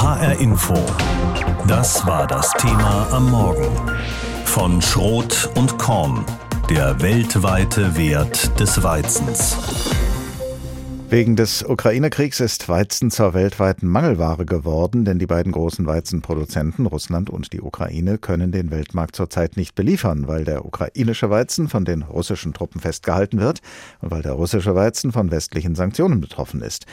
HR Info. Das war das Thema am Morgen. Von Schrot und Korn. Der weltweite Wert des Weizens. Wegen des Ukraine-Kriegs ist Weizen zur weltweiten Mangelware geworden, denn die beiden großen Weizenproduzenten, Russland und die Ukraine, können den Weltmarkt zurzeit nicht beliefern, weil der ukrainische Weizen von den russischen Truppen festgehalten wird und weil der russische Weizen von westlichen Sanktionen betroffen ist.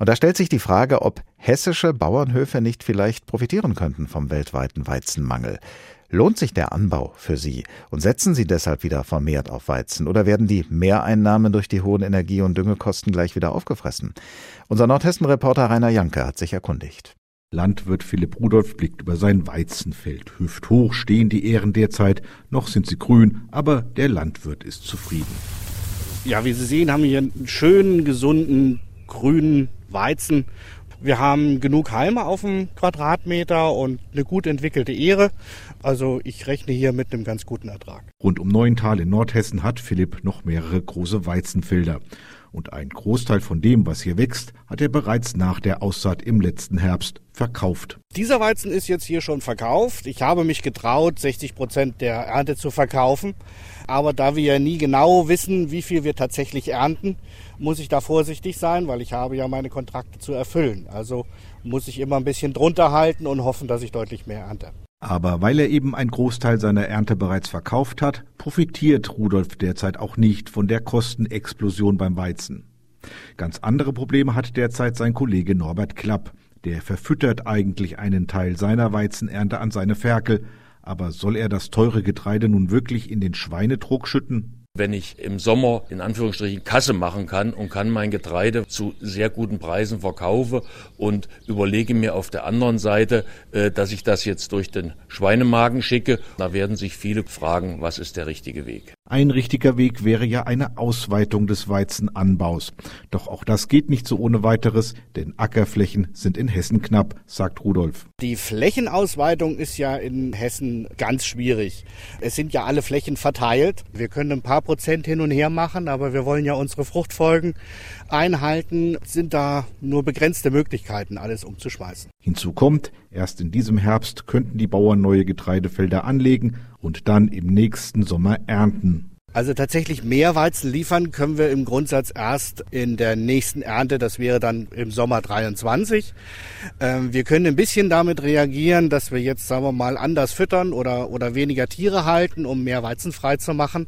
Und da stellt sich die Frage, ob hessische Bauernhöfe nicht vielleicht profitieren könnten vom weltweiten Weizenmangel. Lohnt sich der Anbau für Sie und setzen Sie deshalb wieder vermehrt auf Weizen oder werden die Mehreinnahmen durch die hohen Energie- und Düngekosten gleich wieder aufgefressen? Unser Nordhessen-Reporter Rainer Janke hat sich erkundigt. Landwirt Philipp Rudolph blickt über sein Weizenfeld. Hüfthoch stehen die Ähren derzeit, noch sind sie grün, aber der Landwirt ist zufrieden. Ja, wie Sie sehen, haben wir hier einen schönen, gesunden, grünen Weizen wir haben genug Halme auf dem Quadratmeter und eine gut entwickelte Ehre. Also ich rechne hier mit einem ganz guten Ertrag. Rund um Neuental in Nordhessen hat Philipp noch mehrere große Weizenfelder. Und ein Großteil von dem, was hier wächst, hat er bereits nach der Aussaat im letzten Herbst verkauft. Dieser Weizen ist jetzt hier schon verkauft. Ich habe mich getraut, 60 Prozent der Ernte zu verkaufen. Aber da wir ja nie genau wissen, wie viel wir tatsächlich ernten, muss ich da vorsichtig sein, weil ich habe ja meine Kontrakte zu erfüllen. Also muss ich immer ein bisschen drunter halten und hoffen, dass ich deutlich mehr ernte. Aber weil er eben einen Großteil seiner Ernte bereits verkauft hat, profitiert Rudolf derzeit auch nicht von der Kostenexplosion beim Weizen. Ganz andere Probleme hat derzeit sein Kollege Norbert Klapp. Der verfüttert eigentlich einen Teil seiner Weizenernte an seine Ferkel. Aber soll er das teure Getreide nun wirklich in den Schweinetrog schütten? Wenn ich im Sommer in Anführungsstrichen Kasse machen kann und kann mein Getreide zu sehr guten Preisen verkaufe und überlege mir auf der anderen Seite, äh, dass ich das jetzt durch den Schweinemagen schicke. Da werden sich viele fragen, was ist der richtige Weg. Ein richtiger Weg wäre ja eine Ausweitung des Weizenanbaus. Doch auch das geht nicht so ohne weiteres, denn Ackerflächen sind in Hessen knapp, sagt Rudolf. Die Flächenausweitung ist ja in Hessen ganz schwierig. Es sind ja alle Flächen verteilt. Wir können ein paar Prozent hin und her machen, aber wir wollen ja unsere Fruchtfolgen einhalten. Sind da nur begrenzte Möglichkeiten, alles umzuschmeißen. Hinzu kommt, erst in diesem Herbst könnten die Bauern neue Getreidefelder anlegen und dann im nächsten Sommer ernten. Also tatsächlich mehr Weizen liefern können wir im Grundsatz erst in der nächsten Ernte. Das wäre dann im Sommer 23. Ähm, wir können ein bisschen damit reagieren, dass wir jetzt, sagen wir mal, anders füttern oder, oder weniger Tiere halten, um mehr Weizen frei zu machen.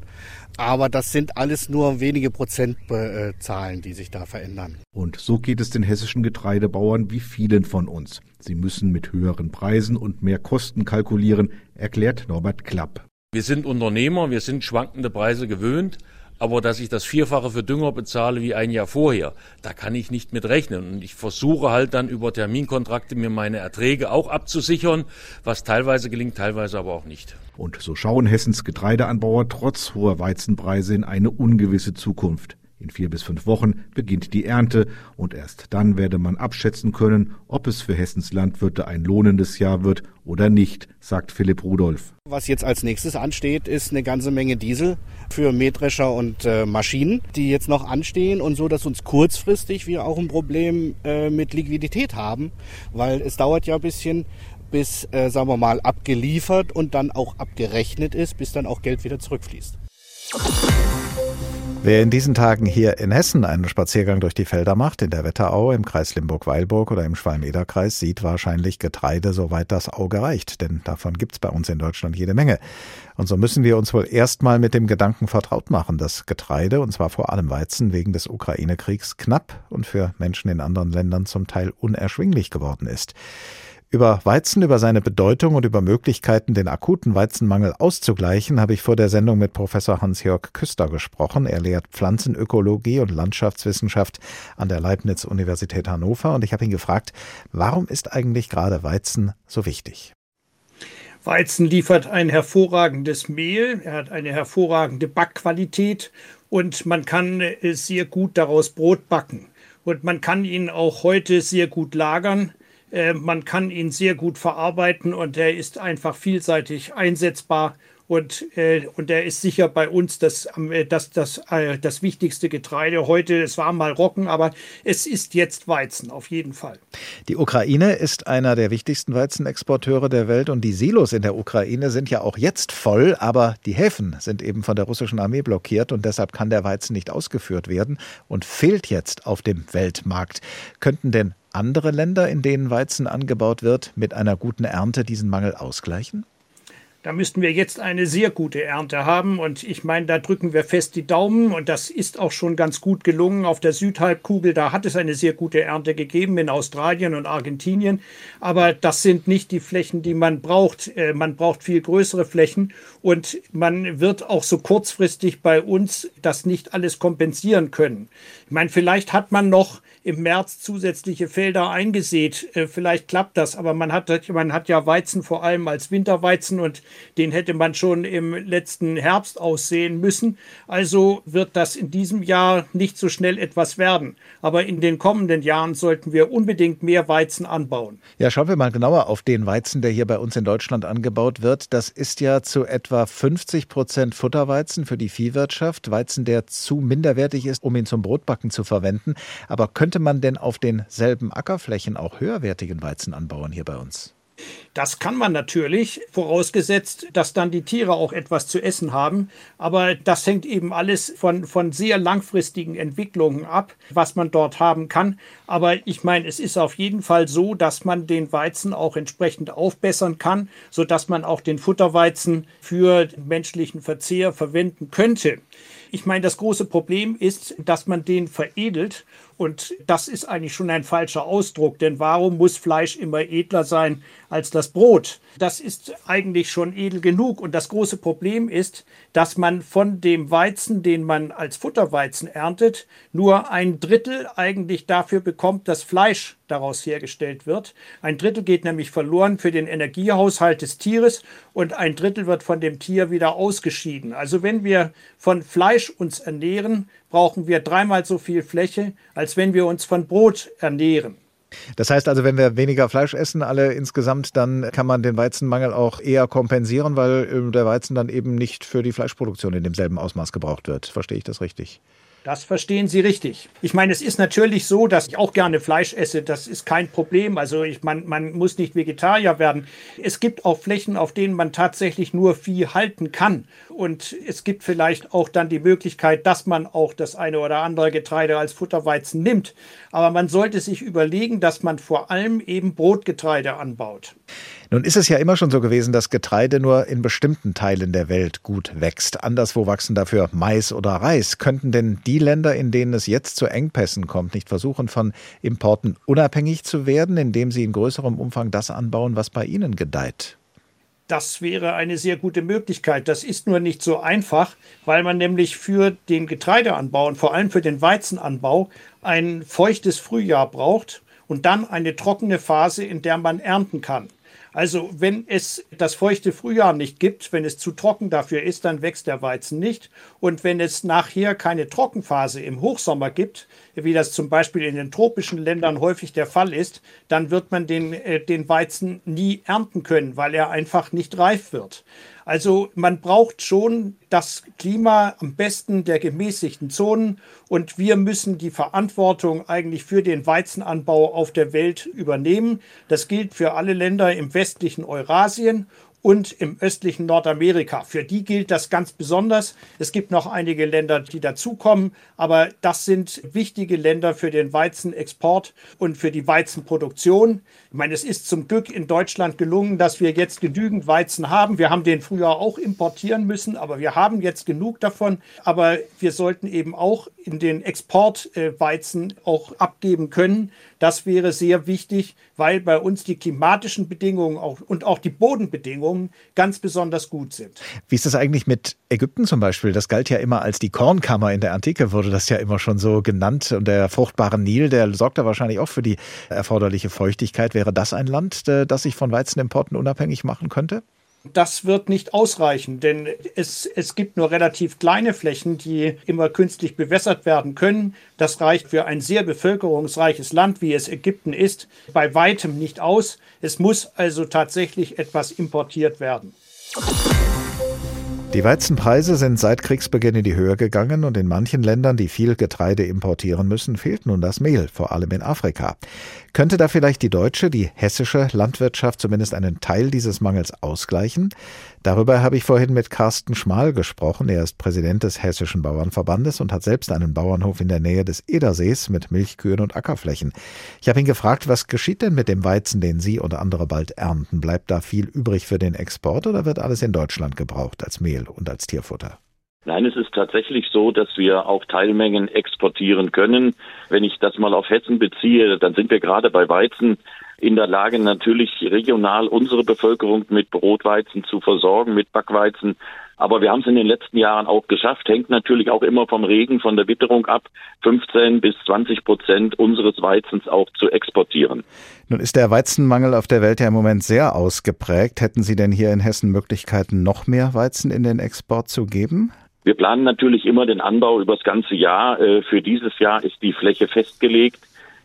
Aber das sind alles nur wenige Prozentzahlen, die sich da verändern. Und so geht es den hessischen Getreidebauern wie vielen von uns. Sie müssen mit höheren Preisen und mehr Kosten kalkulieren, erklärt Norbert Klapp. Wir sind Unternehmer, wir sind schwankende Preise gewöhnt, aber dass ich das Vierfache für Dünger bezahle wie ein Jahr vorher, da kann ich nicht mit rechnen. Und ich versuche halt dann über Terminkontrakte mir meine Erträge auch abzusichern, was teilweise gelingt, teilweise aber auch nicht. Und so schauen Hessens Getreideanbauer trotz hoher Weizenpreise in eine ungewisse Zukunft. In vier bis fünf Wochen beginnt die Ernte und erst dann werde man abschätzen können, ob es für Hessens Landwirte ein lohnendes Jahr wird oder nicht, sagt Philipp Rudolph. Was jetzt als nächstes ansteht, ist eine ganze Menge Diesel für Mähdrescher und äh, Maschinen, die jetzt noch anstehen und so, dass uns kurzfristig wir auch ein Problem äh, mit Liquidität haben, weil es dauert ja ein bisschen, bis, äh, sagen wir mal, abgeliefert und dann auch abgerechnet ist, bis dann auch Geld wieder zurückfließt. Wer in diesen Tagen hier in Hessen einen Spaziergang durch die Felder macht, in der Wetterau, im Kreis Limburg-Weilburg oder im Schwalm-Eder-Kreis, sieht wahrscheinlich Getreide, soweit das Auge reicht. Denn davon gibt's bei uns in Deutschland jede Menge. Und so müssen wir uns wohl erstmal mit dem Gedanken vertraut machen, dass Getreide, und zwar vor allem Weizen, wegen des Ukraine-Kriegs knapp und für Menschen in anderen Ländern zum Teil unerschwinglich geworden ist. Über Weizen, über seine Bedeutung und über Möglichkeiten, den akuten Weizenmangel auszugleichen, habe ich vor der Sendung mit Professor Hans-Jörg Küster gesprochen. Er lehrt Pflanzenökologie und Landschaftswissenschaft an der Leibniz-Universität Hannover und ich habe ihn gefragt, warum ist eigentlich gerade Weizen so wichtig? Weizen liefert ein hervorragendes Mehl, er hat eine hervorragende Backqualität und man kann sehr gut daraus Brot backen. Und man kann ihn auch heute sehr gut lagern. Äh, man kann ihn sehr gut verarbeiten und er ist einfach vielseitig einsetzbar. Und, äh, und er ist sicher bei uns das, äh, das, das, äh, das wichtigste Getreide heute. Es war mal Roggen, aber es ist jetzt Weizen, auf jeden Fall. Die Ukraine ist einer der wichtigsten Weizenexporteure der Welt und die Silos in der Ukraine sind ja auch jetzt voll, aber die Häfen sind eben von der russischen Armee blockiert und deshalb kann der Weizen nicht ausgeführt werden und fehlt jetzt auf dem Weltmarkt. Könnten denn andere Länder, in denen Weizen angebaut wird, mit einer guten Ernte diesen Mangel ausgleichen? Da müssten wir jetzt eine sehr gute Ernte haben. Und ich meine, da drücken wir fest die Daumen. Und das ist auch schon ganz gut gelungen. Auf der Südhalbkugel, da hat es eine sehr gute Ernte gegeben in Australien und Argentinien. Aber das sind nicht die Flächen, die man braucht. Äh, man braucht viel größere Flächen. Und man wird auch so kurzfristig bei uns das nicht alles kompensieren können. Ich meine, vielleicht hat man noch im März zusätzliche Felder eingesät. Äh, vielleicht klappt das, aber man hat, man hat ja Weizen vor allem als Winterweizen und den hätte man schon im letzten Herbst aussehen müssen. Also wird das in diesem Jahr nicht so schnell etwas werden. Aber in den kommenden Jahren sollten wir unbedingt mehr Weizen anbauen. Ja, schauen wir mal genauer auf den Weizen, der hier bei uns in Deutschland angebaut wird. Das ist ja zu etwa 50 Prozent Futterweizen für die Viehwirtschaft. Weizen, der zu minderwertig ist, um ihn zum Brotbacken zu verwenden. Aber könnte man denn auf denselben Ackerflächen auch höherwertigen Weizen anbauen hier bei uns? Das kann man natürlich, vorausgesetzt, dass dann die Tiere auch etwas zu essen haben. Aber das hängt eben alles von, von sehr langfristigen Entwicklungen ab, was man dort haben kann. Aber ich meine, es ist auf jeden Fall so, dass man den Weizen auch entsprechend aufbessern kann, sodass man auch den Futterweizen für menschlichen Verzehr verwenden könnte. Ich meine, das große Problem ist, dass man den veredelt und das ist eigentlich schon ein falscher Ausdruck, denn warum muss Fleisch immer edler sein als das Brot? Das ist eigentlich schon edel genug. Und das große Problem ist, dass man von dem Weizen, den man als Futterweizen erntet, nur ein Drittel eigentlich dafür bekommt, dass Fleisch daraus hergestellt wird. Ein Drittel geht nämlich verloren für den Energiehaushalt des Tieres und ein Drittel wird von dem Tier wieder ausgeschieden. Also wenn wir von Fleisch uns ernähren, brauchen wir dreimal so viel Fläche, als wenn wir uns von Brot ernähren. Das heißt also, wenn wir weniger Fleisch essen, alle insgesamt, dann kann man den Weizenmangel auch eher kompensieren, weil ähm, der Weizen dann eben nicht für die Fleischproduktion in demselben Ausmaß gebraucht wird. Verstehe ich das richtig? Das verstehen Sie richtig. Ich meine, es ist natürlich so, dass ich auch gerne Fleisch esse. Das ist kein Problem. Also ich, man, man muss nicht Vegetarier werden. Es gibt auch Flächen, auf denen man tatsächlich nur Vieh halten kann. Und es gibt vielleicht auch dann die Möglichkeit, dass man auch das eine oder andere Getreide als Futterweizen nimmt. Aber man sollte sich überlegen, dass man vor allem eben Brotgetreide anbaut. Nun ist es ja immer schon so gewesen, dass Getreide nur in bestimmten Teilen der Welt gut wächst. Anderswo wachsen dafür Mais oder Reis. Könnten denn die Länder, in denen es jetzt zu Engpässen kommt, nicht versuchen, von Importen unabhängig zu werden, indem sie in größerem Umfang das anbauen, was bei ihnen gedeiht? Das wäre eine sehr gute Möglichkeit. Das ist nur nicht so einfach, weil man nämlich für den Getreideanbau und vor allem für den Weizenanbau ein feuchtes Frühjahr braucht und dann eine trockene Phase, in der man ernten kann. Also wenn es das feuchte Frühjahr nicht gibt, wenn es zu trocken dafür ist, dann wächst der Weizen nicht. Und wenn es nachher keine Trockenphase im Hochsommer gibt, wie das zum Beispiel in den tropischen Ländern häufig der Fall ist, dann wird man den, äh, den Weizen nie ernten können, weil er einfach nicht reif wird. Also man braucht schon das Klima am besten der gemäßigten Zonen und wir müssen die Verantwortung eigentlich für den Weizenanbau auf der Welt übernehmen. Das gilt für alle Länder im westlichen Eurasien und im östlichen Nordamerika. Für die gilt das ganz besonders. Es gibt noch einige Länder, die dazukommen, aber das sind wichtige Länder für den Weizenexport und für die Weizenproduktion. Ich meine, es ist zum Glück in Deutschland gelungen, dass wir jetzt genügend Weizen haben. Wir haben den früher auch importieren müssen, aber wir haben jetzt genug davon. Aber wir sollten eben auch in den Exportweizen auch abgeben können. Das wäre sehr wichtig, weil bei uns die klimatischen Bedingungen auch, und auch die Bodenbedingungen ganz besonders gut sind. Wie ist das eigentlich mit Ägypten zum Beispiel? Das galt ja immer als die Kornkammer in der Antike, wurde das ja immer schon so genannt. Und der fruchtbare Nil, der sorgt da wahrscheinlich auch für die erforderliche Feuchtigkeit. Wäre das ein Land, äh, das sich von Weizenimporten unabhängig machen könnte? Das wird nicht ausreichen, denn es, es gibt nur relativ kleine Flächen, die immer künstlich bewässert werden können. Das reicht für ein sehr bevölkerungsreiches Land, wie es Ägypten ist, bei weitem nicht aus. Es muss also tatsächlich etwas importiert werden. Die Weizenpreise sind seit Kriegsbeginn in die Höhe gegangen und in manchen Ländern, die viel Getreide importieren müssen, fehlt nun das Mehl, vor allem in Afrika. Könnte da vielleicht die deutsche, die hessische Landwirtschaft zumindest einen Teil dieses Mangels ausgleichen? Darüber habe ich vorhin mit Carsten Schmal gesprochen. Er ist Präsident des Hessischen Bauernverbandes und hat selbst einen Bauernhof in der Nähe des Edersees mit Milchkühen und Ackerflächen. Ich habe ihn gefragt, was geschieht denn mit dem Weizen, den Sie und andere bald ernten? Bleibt da viel übrig für den Export oder wird alles in Deutschland gebraucht als Mehl und als Tierfutter? Nein, es ist tatsächlich so, dass wir auch Teilmengen exportieren können. Wenn ich das mal auf Hessen beziehe, dann sind wir gerade bei Weizen in der Lage, natürlich regional unsere Bevölkerung mit Brotweizen zu versorgen, mit Backweizen. Aber wir haben es in den letzten Jahren auch geschafft, hängt natürlich auch immer vom Regen, von der Witterung ab, 15 bis 20 Prozent unseres Weizens auch zu exportieren. Nun ist der Weizenmangel auf der Welt ja im Moment sehr ausgeprägt. Hätten Sie denn hier in Hessen Möglichkeiten, noch mehr Weizen in den Export zu geben? Wir planen natürlich immer den Anbau über das ganze Jahr. Äh, für dieses Jahr ist die Fläche festgelegt.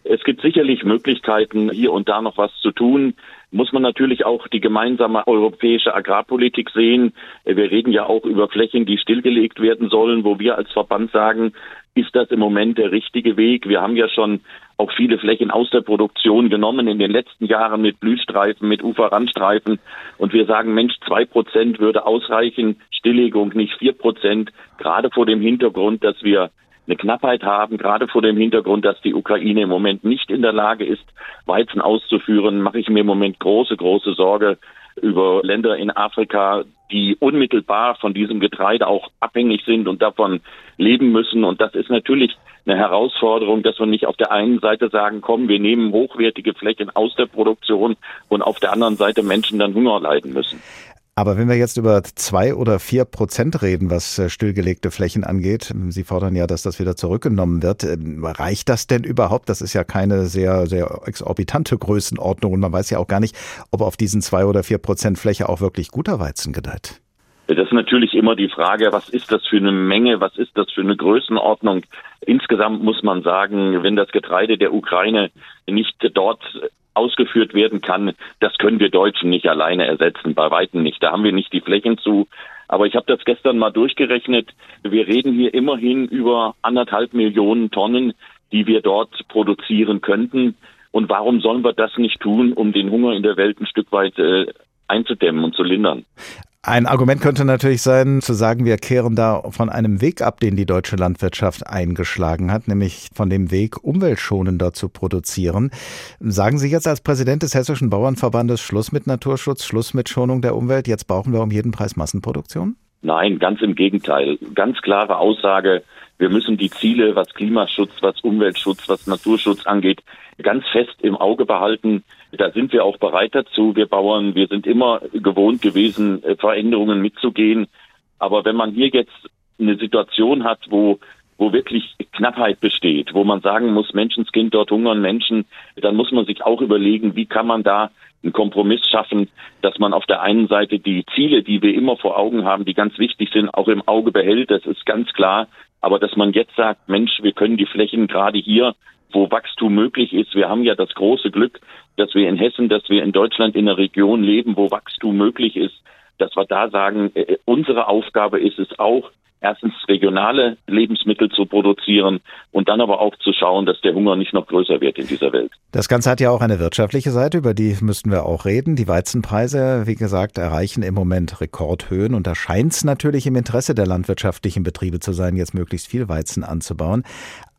Es gibt sicherlich Möglichkeiten, hier und da noch was zu tun. Muss man natürlich auch die gemeinsame europäische Agrarpolitik sehen. Wir reden ja auch über Flächen, die stillgelegt werden sollen, wo wir als Verband sagen, ist das im Moment der richtige Weg? Wir haben ja schon auch viele Flächen aus der Produktion genommen in den letzten Jahren mit Blühstreifen, mit Uferrandstreifen. Und wir sagen, Mensch, zwei Prozent würde ausreichen, Stilllegung nicht vier Prozent, gerade vor dem Hintergrund, dass wir eine Knappheit haben, gerade vor dem Hintergrund, dass die Ukraine im Moment nicht in der Lage ist, Weizen auszuführen, mache ich mir im Moment große, große Sorge über Länder in Afrika, die unmittelbar von diesem Getreide auch abhängig sind und davon leben müssen. Und das ist natürlich eine Herausforderung, dass wir nicht auf der einen Seite sagen, komm, wir nehmen hochwertige Flächen aus der Produktion und auf der anderen Seite Menschen dann Hunger leiden müssen. Aber wenn wir jetzt über zwei oder vier Prozent reden, was äh, stillgelegte Flächen angeht, Sie fordern ja, dass das wieder zurückgenommen wird. Ähm, reicht das denn überhaupt? Das ist ja keine sehr, sehr exorbitante Größenordnung und man weiß ja auch gar nicht, ob auf diesen zwei oder vier Prozent Fläche auch wirklich guter Weizen gedeiht. Das ist natürlich immer die Frage, was ist das für eine Menge, was ist das für eine Größenordnung? Insgesamt muss man sagen, wenn das Getreide der Ukraine nicht dort ausgeführt werden kann, das können wir Deutschen nicht alleine ersetzen, bei weitem nicht. Da haben wir nicht die Flächen zu. Aber ich habe das gestern mal durchgerechnet. Wir reden hier immerhin über anderthalb Millionen Tonnen, die wir dort produzieren könnten. Und warum sollen wir das nicht tun, um den Hunger in der Welt ein Stück weit äh, einzudämmen und zu lindern? Ein Argument könnte natürlich sein, zu sagen, wir kehren da von einem Weg ab, den die deutsche Landwirtschaft eingeschlagen hat, nämlich von dem Weg, umweltschonender zu produzieren. Sagen Sie jetzt als Präsident des Hessischen Bauernverbandes Schluss mit Naturschutz, Schluss mit Schonung der Umwelt, jetzt brauchen wir um jeden Preis Massenproduktion? Nein, ganz im Gegenteil. Ganz klare Aussage, wir müssen die Ziele, was Klimaschutz, was Umweltschutz, was Naturschutz angeht, ganz fest im Auge behalten. Da sind wir auch bereit dazu. Wir Bauern, wir sind immer gewohnt gewesen, äh, Veränderungen mitzugehen. Aber wenn man hier jetzt eine Situation hat, wo wo wirklich Knappheit besteht, wo man sagen muss, Menschenskind, dort hungern Menschen, dann muss man sich auch überlegen, wie kann man da einen Kompromiss schaffen, dass man auf der einen Seite die Ziele, die wir immer vor Augen haben, die ganz wichtig sind, auch im Auge behält. Das ist ganz klar. Aber dass man jetzt sagt, Mensch, wir können die Flächen gerade hier wo Wachstum möglich ist. Wir haben ja das große Glück, dass wir in Hessen, dass wir in Deutschland in einer Region leben, wo Wachstum möglich ist, dass wir da sagen, äh, unsere Aufgabe ist es auch, erstens regionale Lebensmittel zu produzieren und dann aber auch zu schauen, dass der Hunger nicht noch größer wird in dieser Welt. Das Ganze hat ja auch eine wirtschaftliche Seite, über die müssten wir auch reden. Die Weizenpreise, wie gesagt, erreichen im Moment Rekordhöhen und da scheint es natürlich im Interesse der landwirtschaftlichen Betriebe zu sein, jetzt möglichst viel Weizen anzubauen.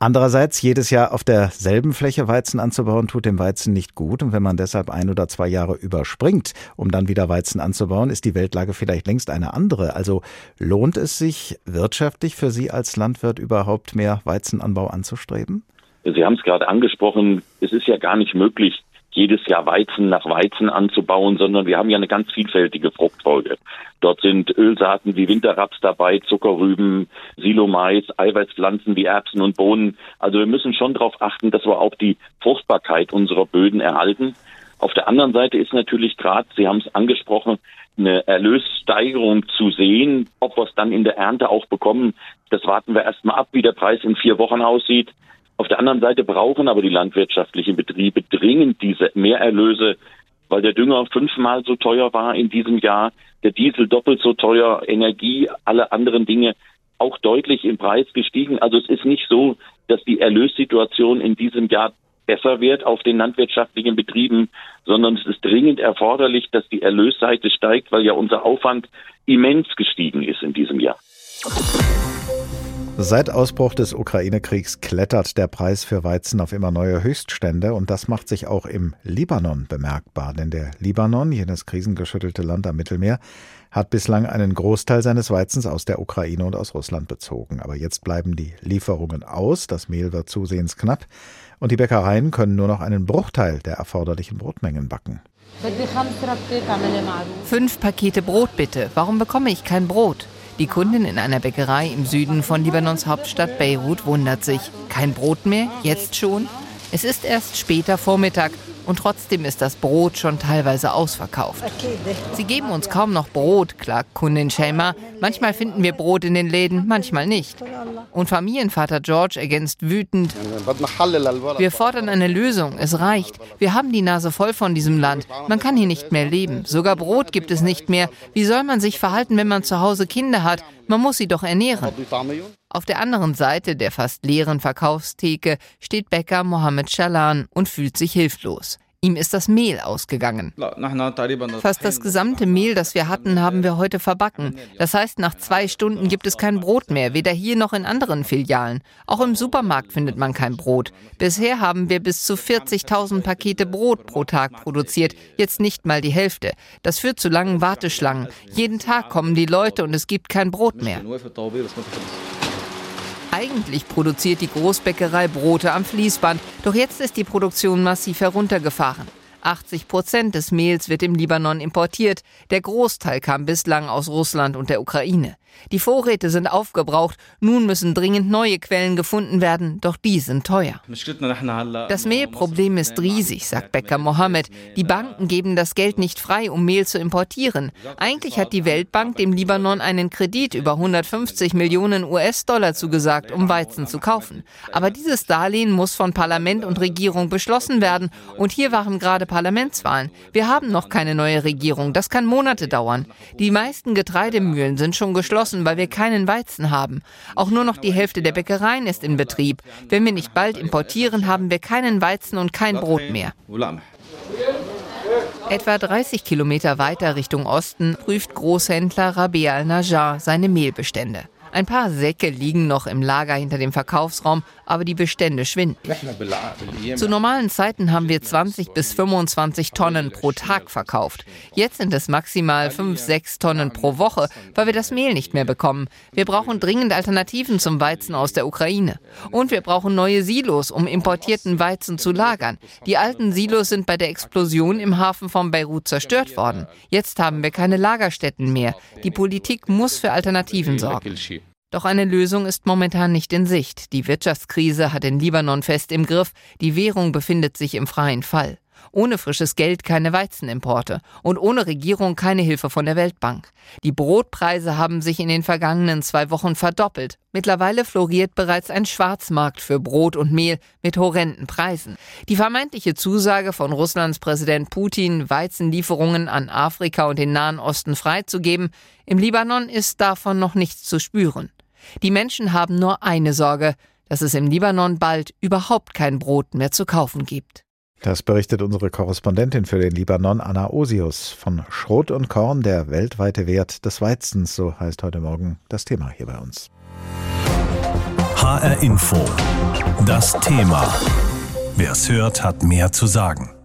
Andererseits, jedes Jahr auf derselben Fläche Weizen anzubauen, tut dem Weizen nicht gut. Und wenn man deshalb ein oder zwei Jahre überspringt, um dann wieder Weizen anzubauen, ist die Weltlage vielleicht längst eine andere. Also lohnt es sich wirtschaftlich für Sie als Landwirt überhaupt mehr Weizenanbau anzustreben? Sie haben es gerade angesprochen, es ist ja gar nicht möglich, jedes Jahr Weizen nach Weizen anzubauen, sondern wir haben ja eine ganz vielfältige Fruchtfolge. Dort sind Ölsaaten wie Winterraps dabei, Zuckerrüben, Silomais, Eiweißpflanzen wie Erbsen und Bohnen. Also wir müssen schon darauf achten, dass wir auch die Fruchtbarkeit unserer Böden erhalten. Auf der anderen Seite ist natürlich gerade, Sie haben es angesprochen, eine Erlössteigerung zu sehen. Ob wir es dann in der Ernte auch bekommen, das warten wir erstmal ab, wie der Preis in vier Wochen aussieht. Auf der anderen Seite brauchen aber die landwirtschaftlichen Betriebe dringend diese Mehrerlöse, weil der Dünger fünfmal so teuer war in diesem Jahr, der Diesel doppelt so teuer, Energie, alle anderen Dinge auch deutlich im Preis gestiegen. Also es ist nicht so, dass die Erlössituation in diesem Jahr besser wird auf den landwirtschaftlichen Betrieben, sondern es ist dringend erforderlich, dass die Erlösseite steigt, weil ja unser Aufwand immens gestiegen ist in diesem Jahr. Seit Ausbruch des Ukraine-Kriegs klettert der Preis für Weizen auf immer neue Höchststände und das macht sich auch im Libanon bemerkbar, denn der Libanon, jenes krisengeschüttelte Land am Mittelmeer, hat bislang einen Großteil seines Weizens aus der Ukraine und aus Russland bezogen. Aber jetzt bleiben die Lieferungen aus, das Mehl wird zusehends knapp und die Bäckereien können nur noch einen Bruchteil der erforderlichen Brotmengen backen. Fünf Pakete Brot bitte. Warum bekomme ich kein Brot? Die Kundin in einer Bäckerei im Süden von Libanons Hauptstadt Beirut wundert sich. Kein Brot mehr? Jetzt schon? Es ist erst später Vormittag und trotzdem ist das Brot schon teilweise ausverkauft. Sie geben uns kaum noch Brot, klagt Kundin Shema. Manchmal finden wir Brot in den Läden, manchmal nicht. Und Familienvater George ergänzt wütend, wir fordern eine Lösung, es reicht. Wir haben die Nase voll von diesem Land. Man kann hier nicht mehr leben. Sogar Brot gibt es nicht mehr. Wie soll man sich verhalten, wenn man zu Hause Kinder hat? Man muss sie doch ernähren. Auf der anderen Seite der fast leeren Verkaufstheke steht Bäcker Mohammed Shalan und fühlt sich hilflos. Ihm ist das Mehl ausgegangen. Fast das gesamte Mehl, das wir hatten, haben wir heute verbacken. Das heißt, nach zwei Stunden gibt es kein Brot mehr, weder hier noch in anderen Filialen. Auch im Supermarkt findet man kein Brot. Bisher haben wir bis zu 40.000 Pakete Brot pro Tag produziert, jetzt nicht mal die Hälfte. Das führt zu langen Warteschlangen. Jeden Tag kommen die Leute und es gibt kein Brot mehr. Eigentlich produziert die Großbäckerei Brote am Fließband, doch jetzt ist die Produktion massiv heruntergefahren. 80 Prozent des Mehls wird im Libanon importiert. Der Großteil kam bislang aus Russland und der Ukraine. Die Vorräte sind aufgebraucht. Nun müssen dringend neue Quellen gefunden werden, doch die sind teuer. Das Mehlproblem ist riesig, sagt Bäcker Mohammed. Die Banken geben das Geld nicht frei, um Mehl zu importieren. Eigentlich hat die Weltbank dem Libanon einen Kredit über 150 Millionen US-Dollar zugesagt, um Weizen zu kaufen. Aber dieses Darlehen muss von Parlament und Regierung beschlossen werden. Und hier waren gerade Parlamentswahlen. Wir haben noch keine neue Regierung. Das kann Monate dauern. Die meisten Getreidemühlen sind schon geschlossen geschlossen, weil wir keinen Weizen haben. Auch nur noch die Hälfte der Bäckereien ist in Betrieb. Wenn wir nicht bald importieren, haben wir keinen Weizen und kein Brot mehr. Etwa 30 Kilometer weiter Richtung Osten prüft Großhändler Rabea al-Najjar seine Mehlbestände. Ein paar Säcke liegen noch im Lager hinter dem Verkaufsraum, aber die Bestände schwinden. Zu normalen Zeiten haben wir 20 bis 25 Tonnen pro Tag verkauft. Jetzt sind es maximal 5, 6 Tonnen pro Woche, weil wir das Mehl nicht mehr bekommen. Wir brauchen dringend Alternativen zum Weizen aus der Ukraine. Und wir brauchen neue Silos, um importierten Weizen zu lagern. Die alten Silos sind bei der Explosion im Hafen von Beirut zerstört worden. Jetzt haben wir keine Lagerstätten mehr. Die Politik muss für Alternativen sorgen. Doch eine Lösung ist momentan nicht in Sicht. Die Wirtschaftskrise hat den Libanon fest im Griff, die Währung befindet sich im freien Fall. Ohne frisches Geld keine Weizenimporte und ohne Regierung keine Hilfe von der Weltbank. Die Brotpreise haben sich in den vergangenen zwei Wochen verdoppelt. Mittlerweile floriert bereits ein Schwarzmarkt für Brot und Mehl mit horrenden Preisen. Die vermeintliche Zusage von Russlands Präsident Putin, Weizenlieferungen an Afrika und den Nahen Osten freizugeben, im Libanon ist davon noch nichts zu spüren. Die Menschen haben nur eine Sorge, dass es im Libanon bald überhaupt kein Brot mehr zu kaufen gibt. Das berichtet unsere Korrespondentin für den Libanon, Anna Osius. Von Schrot und Korn, der weltweite Wert des Weizens, so heißt heute Morgen das Thema hier bei uns. HR Info. Das Thema. Wer es hört, hat mehr zu sagen.